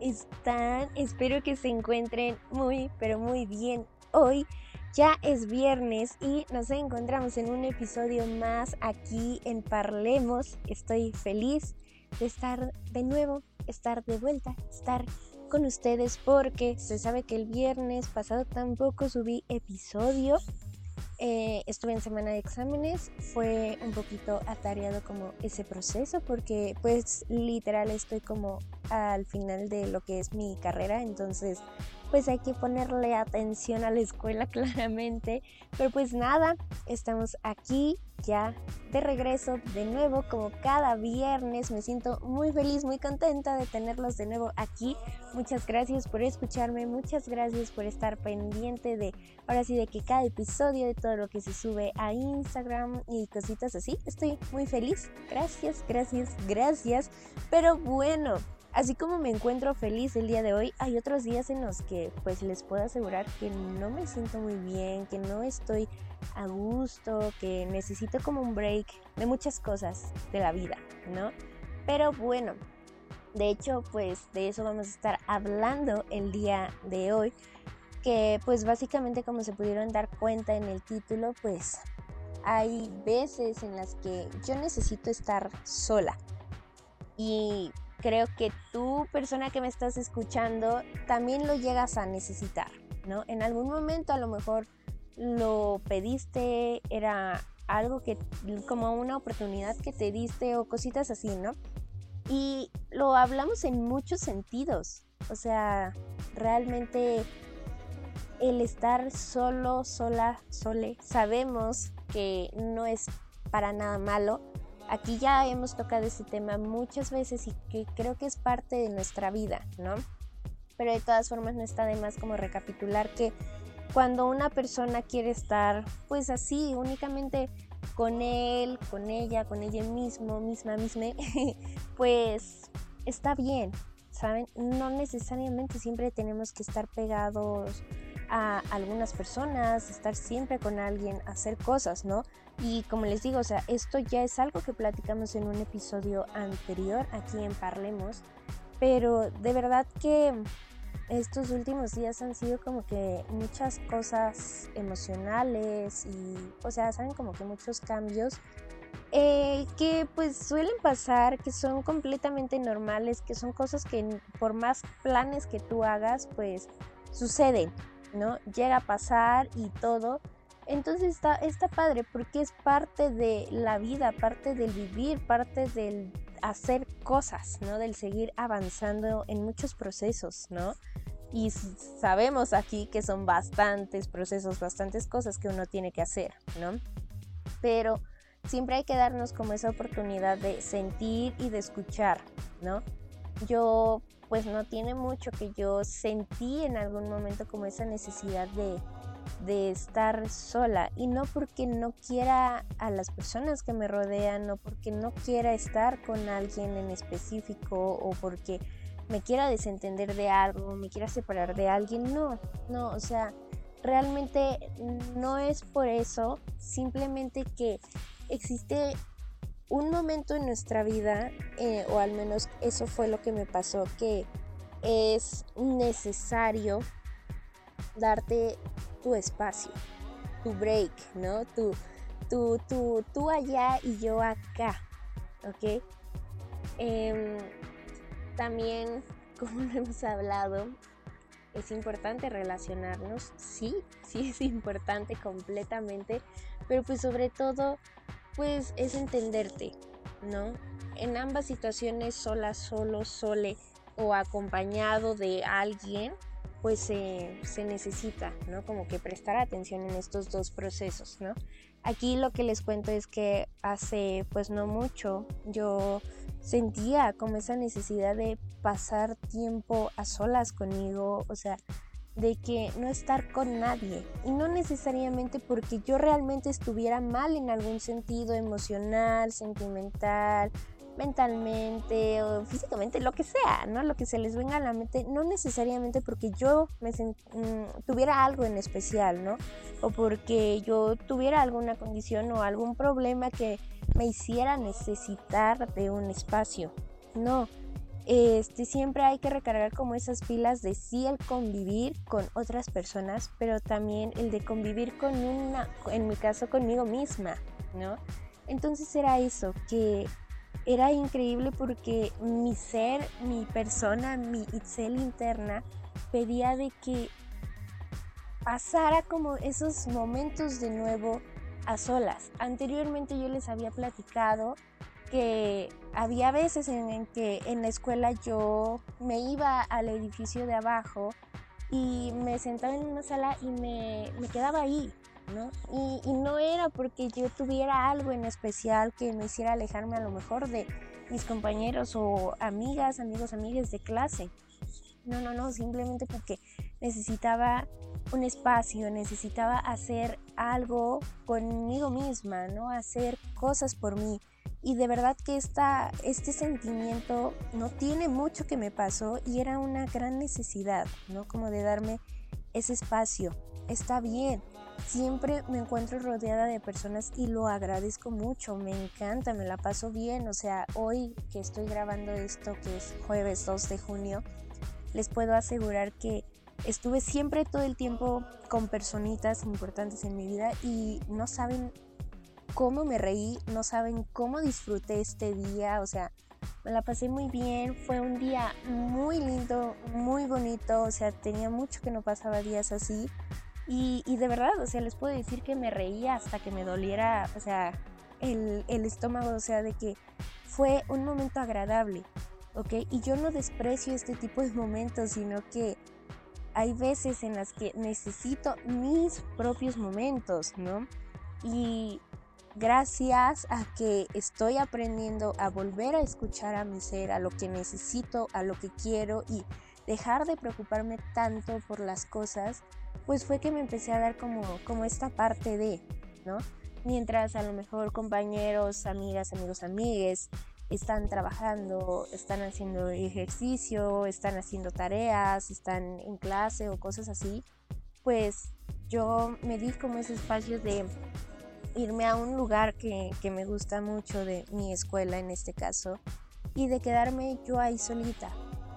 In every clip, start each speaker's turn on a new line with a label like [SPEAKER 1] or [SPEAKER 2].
[SPEAKER 1] están? Espero que se encuentren muy, pero muy bien hoy. Ya es viernes y nos encontramos en un episodio más aquí en Parlemos. Estoy feliz de estar de nuevo, estar de vuelta, estar con ustedes porque se sabe que el viernes pasado tampoco subí episodio eh, estuve en semana de exámenes, fue un poquito atareado como ese proceso porque pues literal estoy como al final de lo que es mi carrera, entonces pues hay que ponerle atención a la escuela claramente. Pero pues nada, estamos aquí ya de regreso de nuevo como cada viernes. Me siento muy feliz, muy contenta de tenerlos de nuevo aquí. Muchas gracias por escucharme, muchas gracias por estar pendiente de ahora sí de que cada episodio de todo lo que se sube a Instagram y cositas así. Estoy muy feliz. Gracias, gracias, gracias. Pero bueno, Así como me encuentro feliz el día de hoy, hay otros días en los que pues les puedo asegurar que no me siento muy bien, que no estoy a gusto, que necesito como un break de muchas cosas de la vida, ¿no? Pero bueno, de hecho pues de eso vamos a estar hablando el día de hoy, que pues básicamente como se pudieron dar cuenta en el título, pues hay veces en las que yo necesito estar sola. Y creo que tú, persona que me estás escuchando, también lo llegas a necesitar, ¿no? En algún momento a lo mejor lo pediste, era algo que, como una oportunidad que te diste o cositas así, ¿no? Y lo hablamos en muchos sentidos, o sea, realmente el estar solo, sola, sole, sabemos que no es para nada malo, Aquí ya hemos tocado ese tema muchas veces y que creo que es parte de nuestra vida, ¿no? Pero de todas formas no está de más como recapitular que cuando una persona quiere estar pues así, únicamente con él, con ella, con ella mismo, misma, misma, pues está bien, ¿saben? No necesariamente siempre tenemos que estar pegados a algunas personas, estar siempre con alguien, hacer cosas, ¿no? Y como les digo, o sea, esto ya es algo que platicamos en un episodio anterior aquí en Parlemos, pero de verdad que estos últimos días han sido como que muchas cosas emocionales y, o sea, saben como que muchos cambios eh, que pues suelen pasar, que son completamente normales, que son cosas que por más planes que tú hagas, pues suceden, ¿no? Llega a pasar y todo. Entonces está, está padre porque es parte de la vida, parte del vivir, parte del hacer cosas, ¿no? Del seguir avanzando en muchos procesos, ¿no? Y sabemos aquí que son bastantes procesos, bastantes cosas que uno tiene que hacer, ¿no? Pero siempre hay que darnos como esa oportunidad de sentir y de escuchar, ¿no? Yo pues no tiene mucho que yo sentí en algún momento como esa necesidad de, estar sola y no porque no quiera a las personas que me rodean, no porque no quiera estar con alguien en específico o porque me quiera desentender de algo, me quiera separar de alguien, no, no, o sea, realmente no es por eso, simplemente que existe un momento en nuestra vida, eh, o al menos eso fue lo que me pasó, que es necesario darte tu espacio, tu break, ¿no? Tu, tu, tu, tú allá y yo acá, ¿ok? Em, también, como lo hemos hablado, es importante relacionarnos, sí, sí es importante completamente, pero pues sobre todo pues es entenderte, ¿no? En ambas situaciones, sola, solo, sole o acompañado de alguien, pues se necesita, ¿no? Como que prestar atención en estos dos procesos, ¿no? Aquí lo que les cuento es que hace pues no mucho yo sentía como esa necesidad de pasar tiempo a solas conmigo, o sea, de que no estar con nadie y no necesariamente porque yo realmente estuviera mal en algún sentido emocional, sentimental, mentalmente o físicamente, lo que sea, ¿no? Lo que se les venga a la mente, no necesariamente porque yo me mm, tuviera algo en especial, ¿no? O porque yo tuviera alguna condición o algún problema que me hiciera necesitar de un espacio. No, este, siempre hay que recargar como esas pilas de sí el convivir con otras personas, pero también el de convivir con una, en mi caso conmigo misma, ¿no? Entonces era eso, que era increíble porque mi ser, mi persona, mi Itzel interna pedía de que pasara como esos momentos de nuevo a solas. Anteriormente yo les había platicado que había veces en, que en la escuela yo me iba al edificio de abajo y me sentaba en una sala y me, me quedaba ahí, ¿no? Y, y, no era porque yo tuviera algo en especial que me hiciera alejarme a lo mejor de mis compañeros o amigas, amigos, amigas de clase. No, no, no, simplemente porque necesitaba un espacio, necesitaba hacer algo conmigo misma, ¿no? Hacer cosas por mí. Y de verdad que esta, este sentimiento no tiene mucho que me pasó y era una gran necesidad, ¿no? Como de darme ese espacio. Está bien, siempre me encuentro rodeada de personas y lo agradezco mucho, me encanta, me la paso bien. O sea, hoy que estoy grabando esto, que es jueves 2 de junio, les puedo asegurar que estuve siempre todo el tiempo con personitas importantes en mi vida y no saben cómo me reí, no saben cómo disfruté este día, o sea, me la pasé muy bien, fue un día muy lindo, muy bonito, o sea, tenía mucho que no pasaba días así y, de verdad, o sea, les puedo decir que me reía hasta que me doliera, o sea, el, el estómago, o sea, de que fue un momento agradable, ¿ok? Y yo no desprecio este tipo de momentos, sino que hay veces en las que necesito mis propios momentos, ¿no? Y gracias a que estoy aprendiendo a volver a escuchar a mi ser, a lo que necesito, a lo que quiero y dejar de preocuparme tanto por las cosas, pues fue que me empecé a dar como, como esta parte de, ¿no? Mientras a lo mejor compañeros, amigas, amigos, amigues están trabajando, están haciendo ejercicio, están haciendo tareas, están en clase o cosas así, pues yo me di como ese espacio de irme a un lugar que, que me gusta mucho de mi escuela en este caso y de quedarme yo ahí solita,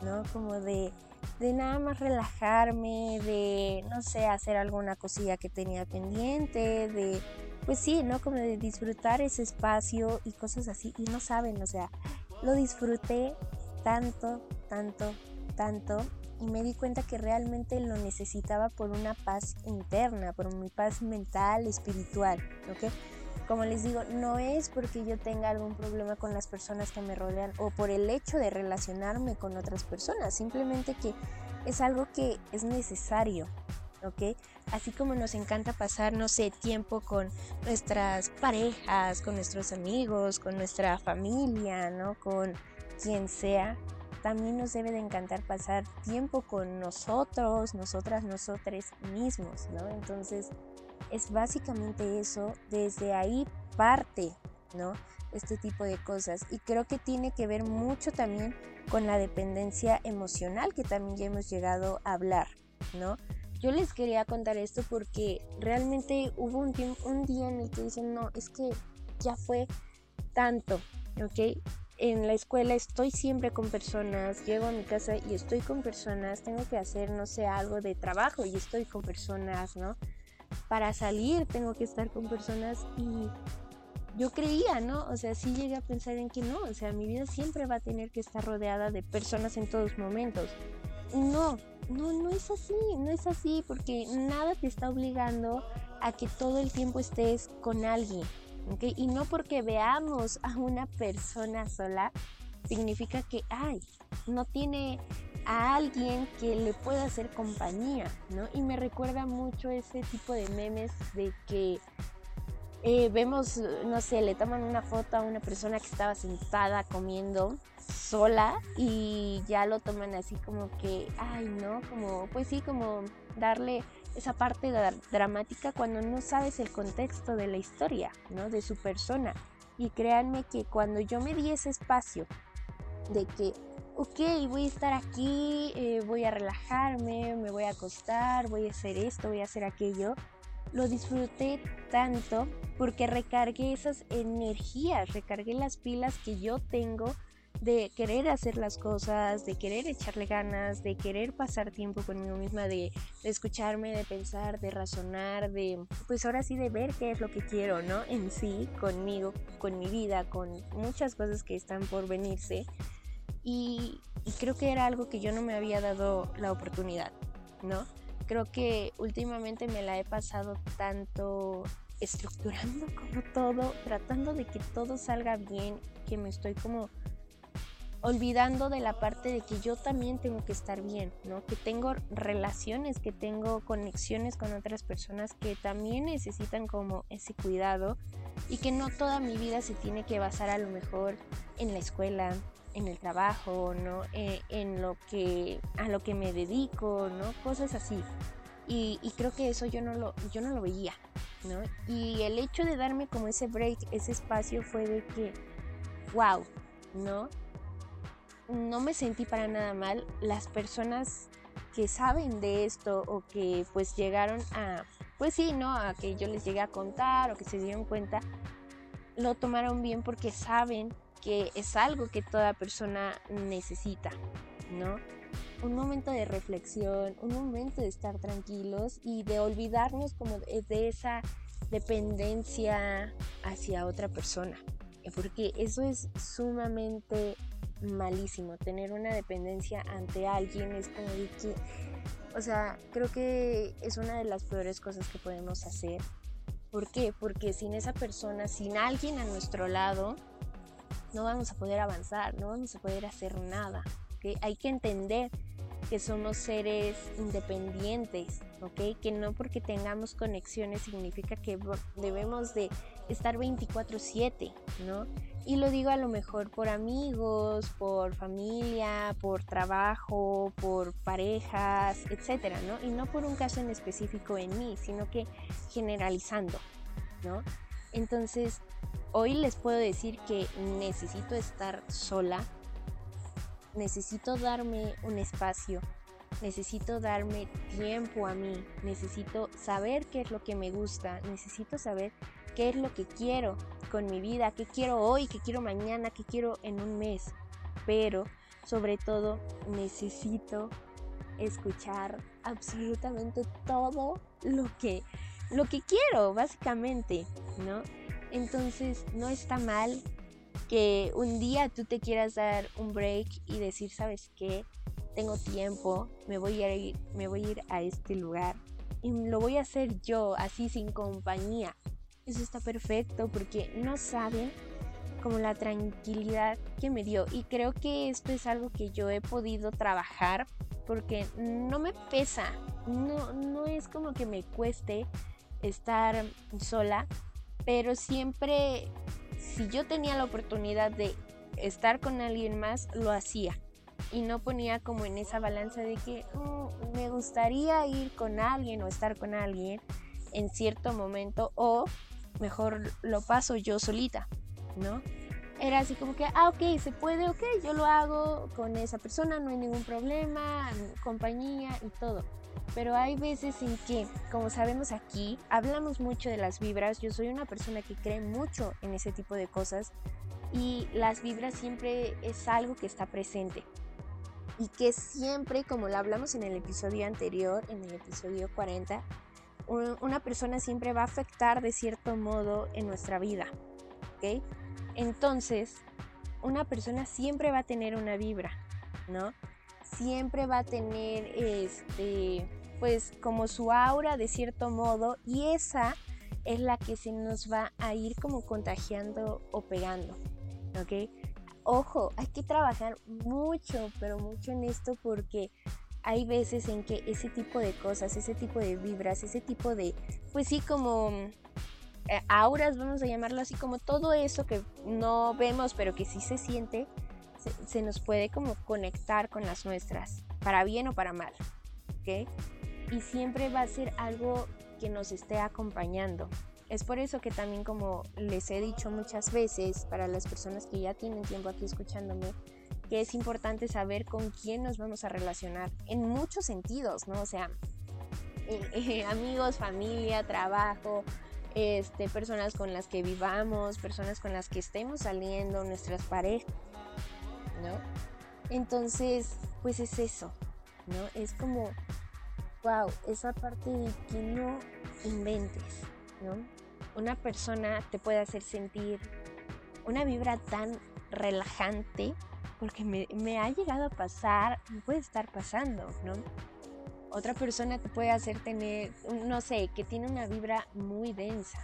[SPEAKER 1] ¿no? Como de de nada más relajarme, de, no sé, hacer alguna cosilla que tenía pendiente, de, pues sí, ¿no? Como de disfrutar ese espacio y cosas así. Y no saben, o sea, lo disfruté tanto, tanto, tanto. Y me di cuenta que realmente lo necesitaba por una paz interna, por mi paz mental, espiritual, ¿ok? Como les digo, no es porque yo tenga algún problema con las personas que me rodean o por el hecho de relacionarme con otras personas, simplemente que es algo que es necesario, ¿ok? Así como nos encanta pasar, no sé, tiempo con nuestras parejas, con nuestros amigos, con nuestra familia, ¿no? Con quien sea, también nos debe de encantar pasar tiempo con nosotros, nosotras, nosotros mismos, ¿no? Entonces, es básicamente eso, desde ahí parte, ¿no? Este tipo de cosas. Y creo que tiene que ver mucho también con la dependencia emocional que también ya hemos llegado a hablar, ¿no? Yo les quería contar esto porque realmente hubo un, un día en el que dicen, no, es que ya fue tanto, ¿ok? En la escuela estoy siempre con personas, llego a mi casa y estoy con personas, tengo que hacer, no sé, algo de trabajo y estoy con personas, ¿no? Para salir tengo que estar con personas y yo creía, ¿no? O sea, sí llegué a pensar en que no, o sea, mi vida siempre va a tener que estar rodeada de personas en todos momentos. No, no, no es así, no es así, porque nada te está obligando a que todo el tiempo estés con alguien, ¿ok? Y no porque veamos a una persona sola, significa que, ay, no tiene a alguien que le pueda hacer compañía, ¿no? Y me recuerda mucho ese tipo de memes de que eh, vemos, no sé, le toman una foto a una persona que estaba sentada comiendo sola y ya lo toman así como que, ay, no, como, pues sí, como darle esa parte dramática cuando no sabes el contexto de la historia, ¿no? De su persona. Y créanme que cuando yo me di ese espacio de que, ok, voy a estar aquí, eh, voy a relajarme, me voy a acostar, voy a hacer esto, voy a hacer aquello, lo disfruté tanto porque recargué esas energías, recargué las pilas que yo tengo de querer hacer las cosas, de querer echarle ganas, de querer pasar tiempo conmigo misma, de, escucharme, de pensar, de razonar, de pues ahora sí de ver qué es lo que quiero, ¿no? En sí, conmigo, con mi vida, con muchas cosas que están por venirse. Y, y creo que era algo que yo no me había dado la oportunidad, ¿no? Creo que últimamente me la he pasado tanto estructurando como todo, tratando de que todo salga bien, que me estoy como olvidando de la parte de que yo también tengo que estar bien, ¿no? Que tengo relaciones, que tengo conexiones con otras personas que también necesitan como ese cuidado y que no toda mi vida se tiene que basar a lo mejor en la escuela, en el trabajo, ¿no? Eh, en lo que a lo que me dedico, ¿no? Cosas así. Y, y, creo que eso yo no lo yo no lo veía, ¿no? Y el hecho de darme como ese break, ese espacio fue de que wow, ¿no? no me sentí para nada mal. Las personas que saben de esto o que pues llegaron a, pues sí, ¿no? A que yo les llegué a contar o que se dieron cuenta, lo tomaron bien porque saben que es algo que toda persona necesita, ¿no? Un momento de reflexión, un momento de estar tranquilos y de olvidarnos como de esa dependencia hacia otra persona, porque eso es sumamente malísimo. Tener una dependencia ante alguien es como de que, o sea, creo que es una de las peores cosas que podemos hacer. ¿Por qué? Porque sin esa persona, sin alguien a nuestro lado, no vamos a poder avanzar, no vamos a poder hacer nada. ¿okay? Hay que entender que somos seres independientes, ¿ok? Que no porque tengamos conexiones significa que debemos de estar 24/7, ¿no? Y lo digo a lo mejor por amigos, por familia, por trabajo, por parejas, etcétera, ¿no? Y no por un caso en específico en mí, sino que generalizando, ¿no? Entonces, hoy les puedo decir que necesito estar sola, necesito darme un espacio, necesito darme tiempo a mí, necesito saber qué es lo que me gusta, necesito saber qué es lo que quiero con mi vida, qué quiero hoy, qué quiero mañana, qué quiero en un mes. Pero sobre todo necesito escuchar absolutamente todo lo que lo que quiero, básicamente, ¿no? Entonces, no está mal que un día tú te quieras dar un break y decir, ¿sabes qué? Tengo tiempo, me voy a ir, me voy a ir a este lugar y lo voy a hacer yo, así sin compañía eso está perfecto porque no saben como la tranquilidad que me dio. Y creo que esto es algo que yo he podido trabajar porque no me pesa, no, no es como que me cueste estar sola, pero siempre si yo tenía la oportunidad de estar con alguien más, lo hacía. Y no ponía como en esa balanza de que mm, me gustaría ir con alguien o estar con alguien en cierto momento o mejor lo paso yo solita, ¿no? Era así como que, ah, ok, se puede, ok, yo lo hago con esa persona, no hay ningún problema, compañía y todo. Pero hay veces en que, como sabemos aquí, hablamos mucho de las vibras. Yo soy una persona que cree mucho en ese tipo de cosas y las vibras siempre es algo que está presente. Y que siempre, como lo hablamos en el episodio anterior, en el episodio 40, una persona siempre va a afectar de cierto modo en nuestra vida. ¿Ok? Entonces, una persona siempre va a tener una vibra, ¿no? Siempre va a tener, este, pues como su aura de cierto modo y esa es la que se nos va a ir como contagiando o pegando, ¿ok? Ojo, hay que trabajar mucho, pero mucho en esto porque hay veces en que ese tipo de cosas, ese tipo de vibras, ese tipo de, pues sí, como eh, auras, vamos a llamarlo así, como todo eso que no vemos pero que sí se siente, se, nos puede como conectar con las nuestras, para bien o para mal, ¿ok? Y siempre va a ser algo que nos esté acompañando. Es por eso que también como les he dicho muchas veces, para las personas que ya tienen tiempo aquí escuchándome, que es importante saber con quién nos vamos a relacionar en muchos sentidos, ¿no? O sea, eh, amigos, familia, trabajo, este, personas con las que vivamos, personas con las que estemos saliendo, nuestras parejas, ¿no? Entonces, pues es eso, ¿no? Es como, wow, esa parte de que no inventes, ¿no? Una persona te puede hacer sentir una vibra tan relajante, porque me, ha llegado a pasar, me puede estar pasando, ¿no? Otra persona te puede hacer tener, no sé, que tiene una vibra muy densa.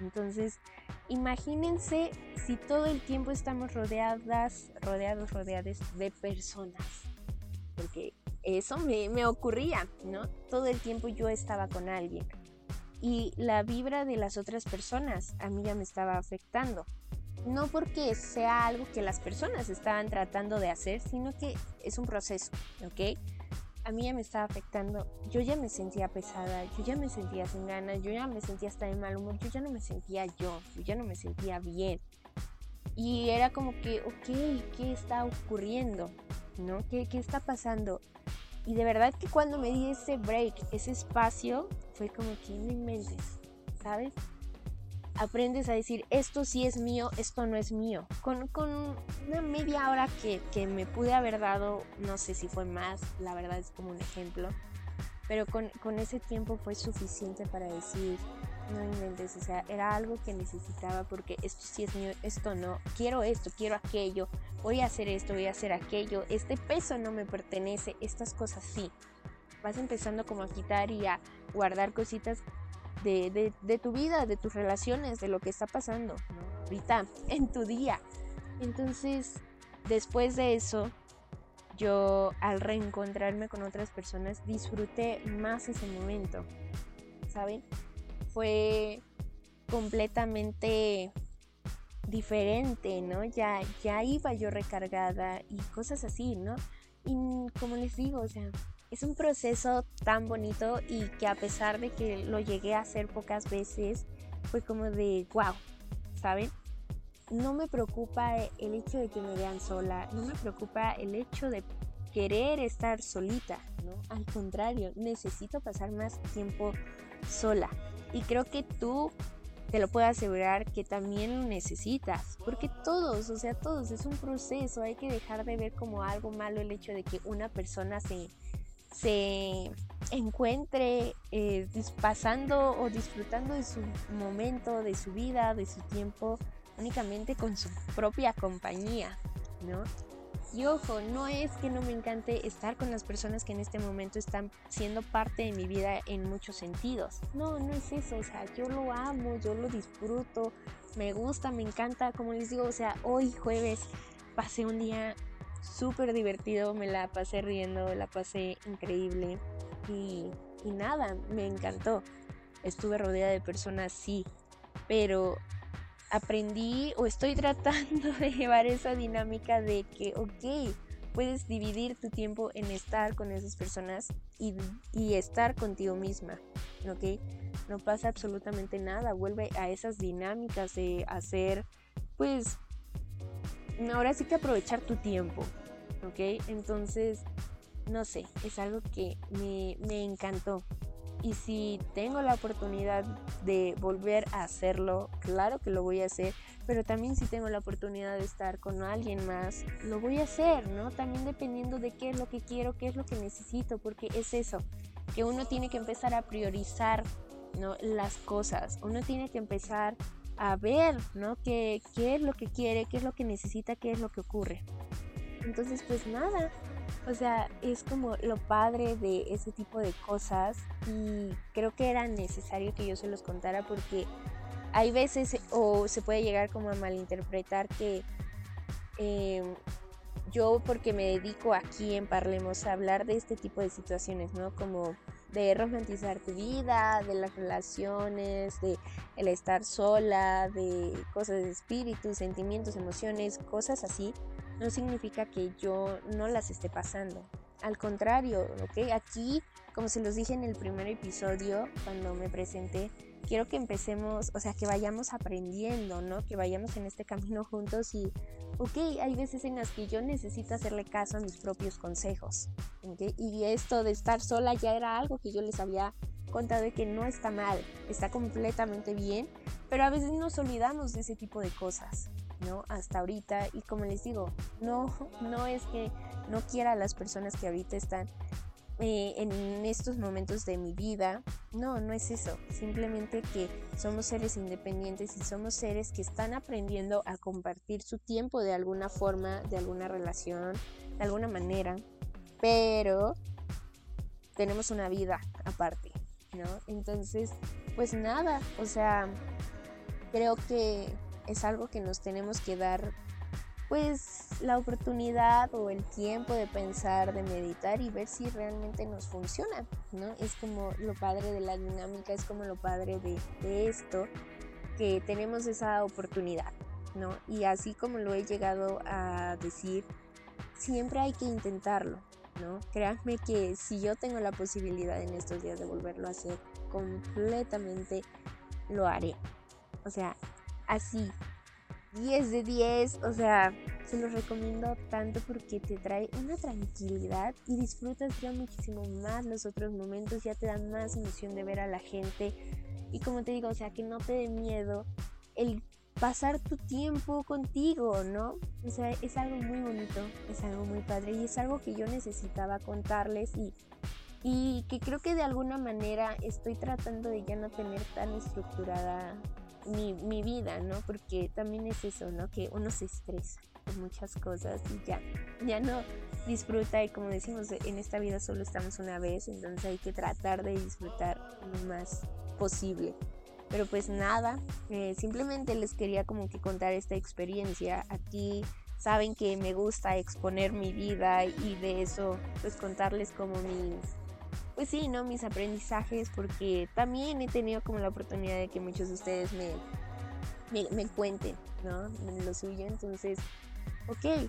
[SPEAKER 1] Entonces, imagínense si todo el tiempo estamos rodeadas, rodeados, rodeadas de personas. Porque eso me, me ocurría, ¿no? Todo el tiempo yo estaba con alguien. Y la vibra de las otras personas a mí ya me estaba afectando. No porque sea algo que las personas estaban tratando de hacer, sino que es un proceso, ¿ok? A mí ya me estaba afectando. Yo ya me sentía pesada, yo ya me sentía sin ganas, yo ya me sentía hasta de mal humor, yo ya no me sentía yo, yo ya no me sentía bien. Y era como que, ok, ¿qué está ocurriendo? ¿No? ¿Qué, qué está pasando? Y de verdad que cuando me di ese break, ese espacio, fue como que no inventes, ¿sabes? Aprendes a decir, esto sí es mío, esto no es mío. Con, una media hora que, que, me pude haber dado, no sé si fue más, la verdad es como un ejemplo, pero con, con ese tiempo fue suficiente para decir, no inventes, o sea, era algo que necesitaba porque esto sí es mío, esto no, quiero esto, quiero aquello, voy a hacer esto, voy a hacer aquello, este peso no me pertenece, estas cosas sí. Vas empezando como a quitar y a guardar cositas de, tu vida, de tus relaciones, de lo que está pasando ahorita en tu día. Entonces, después de eso, yo al reencontrarme con otras personas disfruté más ese momento, ¿saben? Fue completamente diferente, ¿no? Ya, ya iba yo recargada y cosas así, ¿no? Y como les digo, o sea, es un proceso tan bonito y que a pesar de que lo llegué a hacer pocas veces, fue como de wow, ¿saben? No me preocupa el hecho de que me vean sola, no me preocupa el hecho de querer estar solita, ¿no? Al contrario, necesito pasar más tiempo sola. Y creo que tú te lo puedo asegurar que también necesitas, porque todos, o sea, todos, es un proceso, hay que dejar de ver como algo malo el hecho de que una persona se se encuentre eh, pasando o disfrutando de su momento, de su vida, de su tiempo, únicamente con su propia compañía, ¿no? Y ojo, no es que no me encante estar con las personas que en este momento están siendo parte de mi vida en muchos sentidos. No, no es eso, o sea, yo lo amo, yo lo disfruto, me gusta, me encanta, como les digo, o sea, hoy jueves pasé un día súper divertido, me la pasé riendo, la pasé increíble y, nada, me encantó. Estuve rodeada de personas, sí, pero aprendí o estoy tratando de llevar esa dinámica de que, ok, puedes dividir tu tiempo en estar con esas personas y, y, estar contigo misma, ¿ok? No pasa absolutamente nada, vuelve a esas dinámicas de hacer, pues, ahora sí que aprovechar tu tiempo, ¿ok? Entonces, no sé, es algo que me, me encantó. Y si tengo la oportunidad de volver a hacerlo, claro que lo voy a hacer, pero también si tengo la oportunidad de estar con alguien más, lo voy a hacer, ¿no? También dependiendo de qué es lo que quiero, qué es lo que necesito, porque es eso, que uno tiene que empezar a priorizar, ¿no? Las cosas, uno tiene que empezar a ver, ¿no? ¿Qué, qué es lo que quiere, qué es lo que necesita, qué es lo que ocurre. Entonces, pues nada, o sea, es como lo padre de ese tipo de cosas y creo que era necesario que yo se los contara porque hay veces o se puede llegar como a malinterpretar que em, yo porque me dedico aquí en Parlemos a hablar de este tipo de situaciones, ¿no? Como de romantizar tu vida, de las relaciones, de el estar sola, de cosas de espíritu, sentimientos, emociones, cosas así no significa que yo no las esté pasando. Al contrario, ¿ok? Aquí, como se los dije en el primer episodio, cuando me presenté, quiero que empecemos, o sea, que vayamos aprendiendo, ¿no? Que vayamos en este camino juntos y, ok, hay veces en las que yo necesito hacerle caso a mis propios consejos, ¿ok? Y esto de estar sola ya era algo que yo les había contado de que no está mal, está completamente bien, pero a veces nos olvidamos de ese tipo de cosas, ¿no? Hasta ahorita, y como les digo, no, no es que no quiera a las personas que ahorita están eh, en estos momentos de mi vida. No, no es eso. Simplemente que somos seres independientes y somos seres que están aprendiendo a compartir su tiempo de alguna forma, de alguna relación, de alguna manera. Pero tenemos una vida aparte, ¿no? Entonces, pues nada, o sea, creo que es algo que nos tenemos que dar pues la oportunidad o el tiempo de pensar, de meditar y ver si realmente nos funciona, ¿no? Es como lo padre de la dinámica, es como lo padre de, esto, que tenemos esa oportunidad, ¿no? Y así como lo he llegado a decir, siempre hay que intentarlo, ¿no? Créanme que si yo tengo la posibilidad en estos días de volverlo a hacer, completamente lo haré. O sea, así, 10 de 10, o sea, se los recomiendo tanto porque te trae una tranquilidad y disfrutas ya muchísimo más los otros momentos, ya te dan más emoción de ver a la gente y como te digo, o sea, que no te dé miedo el pasar tu tiempo contigo, ¿no? O sea, es algo muy bonito, es algo muy padre y es algo que yo necesitaba contarles y, y que creo que de alguna manera estoy tratando de ya no tener tan estructurada mi, mi, vida, ¿no? Porque también es eso, ¿no? Que uno se estresa por muchas cosas y ya, ya no disfruta y como decimos, en esta vida solo estamos una vez, entonces hay que tratar de disfrutar lo más posible. Pero pues nada, eh, simplemente les quería como que contar esta experiencia aquí. Saben que me gusta exponer mi vida y de eso pues contarles como mis pues sí, ¿no? Mis aprendizajes, porque también he tenido como la oportunidad de que muchos de ustedes me, me, cuenten, ¿no? Lo suyo, entonces, ok,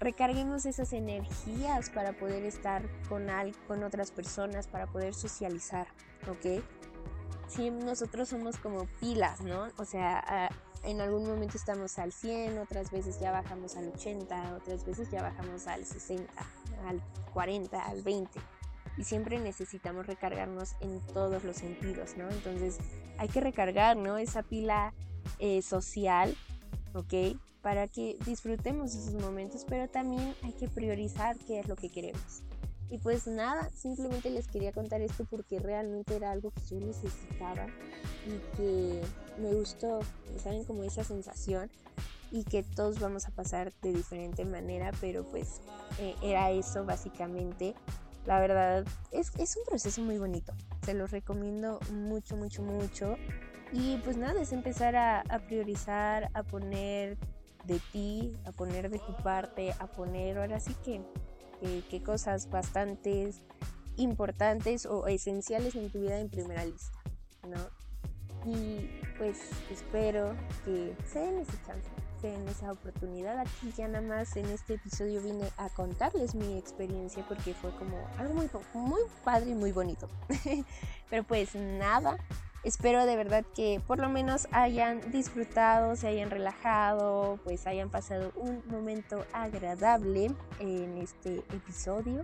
[SPEAKER 1] recarguemos esas energías para poder estar con, al, con otras personas, para poder socializar, ¿ok? Sí, nosotros somos como pilas, ¿no? O sea, en algún momento estamos al 100, otras veces ya bajamos al 80, otras veces ya bajamos al 60, al 40, al 20 y siempre necesitamos recargarnos en todos los sentidos, ¿no? Entonces hay que recargar, ¿no? Esa pila eh, social, ¿ok? Para que disfrutemos esos momentos, pero también hay que priorizar qué es lo que queremos. Y pues nada, simplemente les quería contar esto porque realmente era algo que yo necesitaba y que me gustó, ¿saben? Como esa sensación y que todos vamos a pasar de diferente manera, pero pues eh, era eso básicamente. La verdad, es, es un proceso muy bonito. Se los recomiendo mucho, mucho, mucho. Y pues nada, es empezar a, priorizar, a poner de ti, a poner de tu parte, a poner ahora sí que, que, cosas bastante importantes o esenciales en tu vida en primera lista, ¿no? Y pues espero que se den ese chance en esa oportunidad. Aquí ya nada más en este episodio vine a contarles mi experiencia porque fue como algo muy, muy padre y muy bonito. Pero pues nada, espero de verdad que por lo menos hayan disfrutado, se hayan relajado, pues hayan pasado un momento agradable en este episodio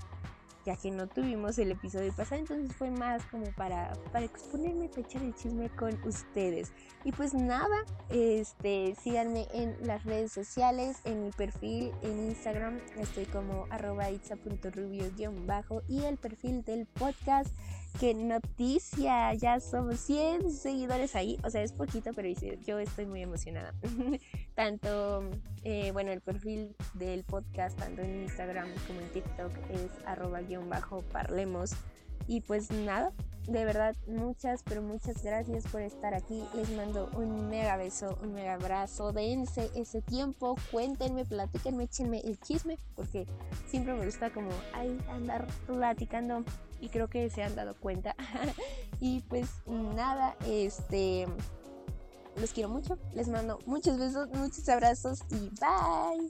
[SPEAKER 1] ya que no tuvimos el episodio pasado, entonces fue más como para, para exponerme, para echar el chisme con ustedes. Y pues nada, este, síganme en las redes sociales, en mi perfil en Instagram, estoy como arroba itza.rubio-bajo y el perfil del podcast qué noticia, ya somos 100 seguidores ahí, o sea, es poquito, pero yo estoy muy emocionada. tanto, eh, bueno, el perfil del podcast, tanto en Instagram como en TikTok, es arroba guion bajo parlemos. Y pues nada, de verdad, muchas, pero muchas gracias por estar aquí. Les mando un mega beso, un mega abrazo. Dense ese tiempo, cuéntenme, platíquenme, échenme el chisme, porque siempre me gusta como ahí andar platicando y creo que se han dado cuenta. y pues nada, este los quiero mucho, les mando muchos besos, muchos abrazos y bye.